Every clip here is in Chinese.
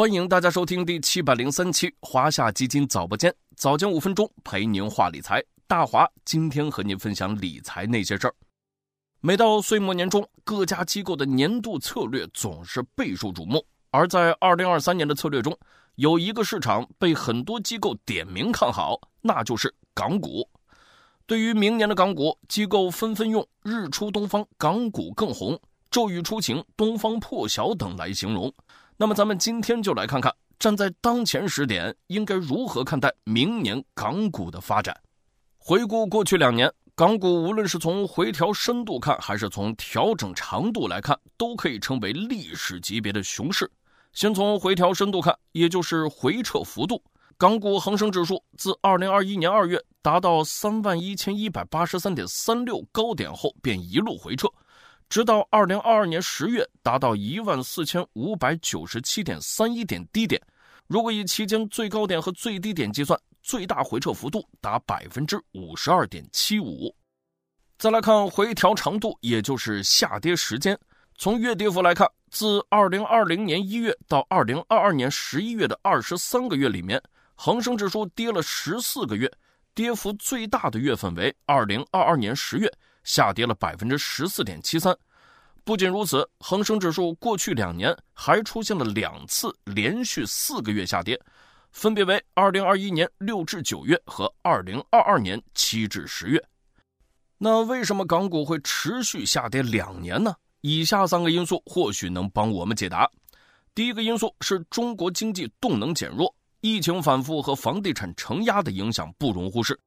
欢迎大家收听第七百零三期华夏基金早播间，早间五分钟陪您话理财。大华今天和您分享理财那些事儿。每到岁末年终，各家机构的年度策略总是备受瞩目。而在二零二三年的策略中，有一个市场被很多机构点名看好，那就是港股。对于明年的港股，机构纷纷用“日出东方，港股更红”“骤雨初晴，东方破晓”等来形容。那么，咱们今天就来看看，站在当前时点，应该如何看待明年港股的发展。回顾过去两年，港股无论是从回调深度看，还是从调整长度来看，都可以称为历史级别的熊市。先从回调深度看，也就是回撤幅度，港股恒生指数自2021年2月达到3万1183.36高点后，便一路回撤。直到二零二二年十月达到一万四千五百九十七点三一点低点，如果以期间最高点和最低点计算，最大回撤幅度达百分之五十二点七五。再来看回调长度，也就是下跌时间。从月跌幅来看，自二零二零年一月到二零二二年十一月的二十三个月里面，恒生指数跌了十四个月，跌幅最大的月份为二零二二年十月。下跌了百分之十四点七三。不仅如此，恒生指数过去两年还出现了两次连续四个月下跌，分别为二零二一年六至九月和二零二二年七至十月。那为什么港股会持续下跌两年呢？以下三个因素或许能帮我们解答。第一个因素是中国经济动能减弱，疫情反复和房地产承压的影响不容忽视。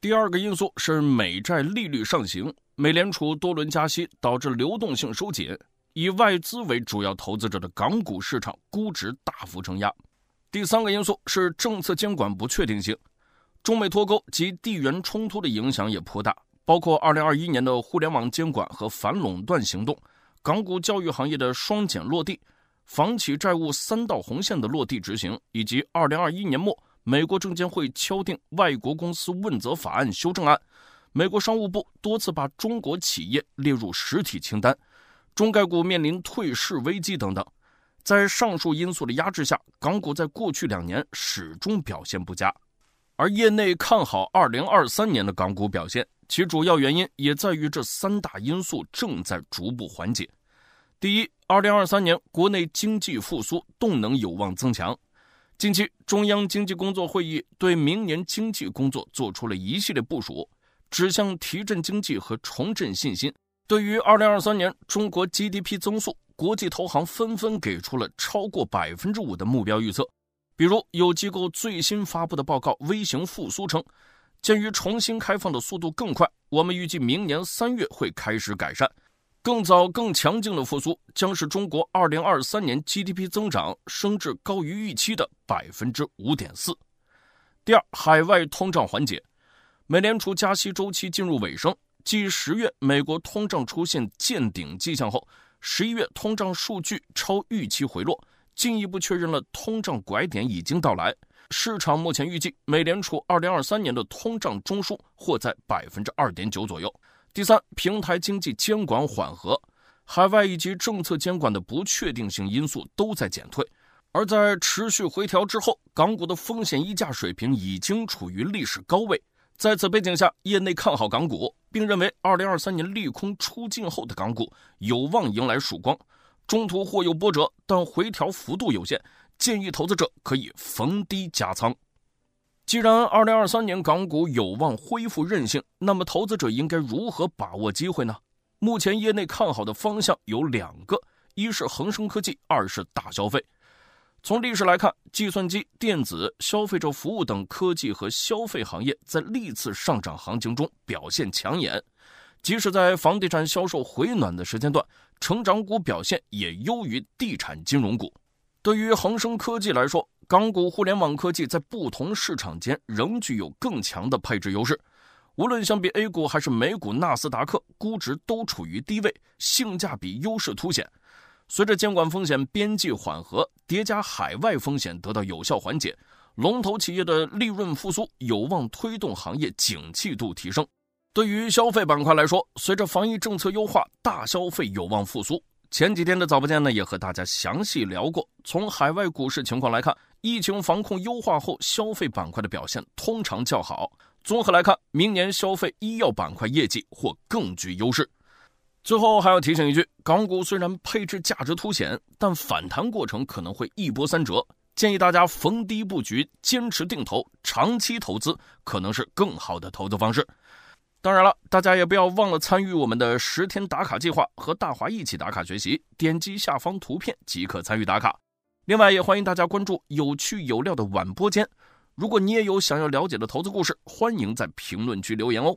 第二个因素是美债利率上行，美联储多轮加息导致流动性收紧，以外资为主要投资者的港股市场估值大幅承压。第三个因素是政策监管不确定性，中美脱钩及地缘冲突的影响也颇大，包括2021年的互联网监管和反垄断行动，港股教育行业的双减落地，房企债务三道红线的落地执行，以及2021年末。美国证监会敲定外国公司问责法案修正案，美国商务部多次把中国企业列入实体清单，中概股面临退市危机等等。在上述因素的压制下，港股在过去两年始终表现不佳。而业内看好2023年的港股表现，其主要原因也在于这三大因素正在逐步缓解。第一，2023年国内经济复苏动能有望增强。近期，中央经济工作会议对明年经济工作做出了一系列部署，指向提振经济和重振信心。对于2023年中国 GDP 增速，国际投行纷纷给出了超过百分之五的目标预测。比如，有机构最新发布的报告《微型复苏》称，鉴于重新开放的速度更快，我们预计明年三月会开始改善。更早、更强劲的复苏将使中国2023年 GDP 增长升至高于预期的百分之五点四。第二，海外通胀缓解，美联储加息周期进入尾声，继十月美国通胀出现见顶迹象后，十一月通胀数据超预期回落，进一步确认了通胀拐点已经到来。市场目前预计，美联储2023年的通胀中枢或在百分之二点九左右。第三，平台经济监管缓和，海外以及政策监管的不确定性因素都在减退，而在持续回调之后，港股的风险溢价水平已经处于历史高位。在此背景下，业内看好港股，并认为2023年利空出尽后的港股有望迎来曙光。中途或有波折，但回调幅度有限，建议投资者可以逢低加仓。既然2023年港股有望恢复韧性，那么投资者应该如何把握机会呢？目前业内看好的方向有两个：一是恒生科技，二是大消费。从历史来看，计算机、电子、消费者服务等科技和消费行业在历次上涨行情中表现抢眼，即使在房地产销售回暖的时间段，成长股表现也优于地产金融股。对于恒生科技来说，港股互联网科技在不同市场间仍具有更强的配置优势，无论相比 A 股还是美股纳斯达克，估值都处于低位，性价比优势凸显。随着监管风险边际缓和，叠加海外风险得到有效缓解，龙头企业的利润复苏有望推动行业景气度提升。对于消费板块来说，随着防疫政策优化，大消费有望复苏。前几天的早播间呢，也和大家详细聊过。从海外股市情况来看，疫情防控优化后，消费板块的表现通常较好。综合来看，明年消费医药板块业绩或更具优势。最后还要提醒一句，港股虽然配置价值凸显，但反弹过程可能会一波三折，建议大家逢低布局，坚持定投，长期投资可能是更好的投资方式。当然了，大家也不要忘了参与我们的十天打卡计划，和大华一起打卡学习。点击下方图片即可参与打卡。另外，也欢迎大家关注有趣有料的晚播间。如果你也有想要了解的投资故事，欢迎在评论区留言哦。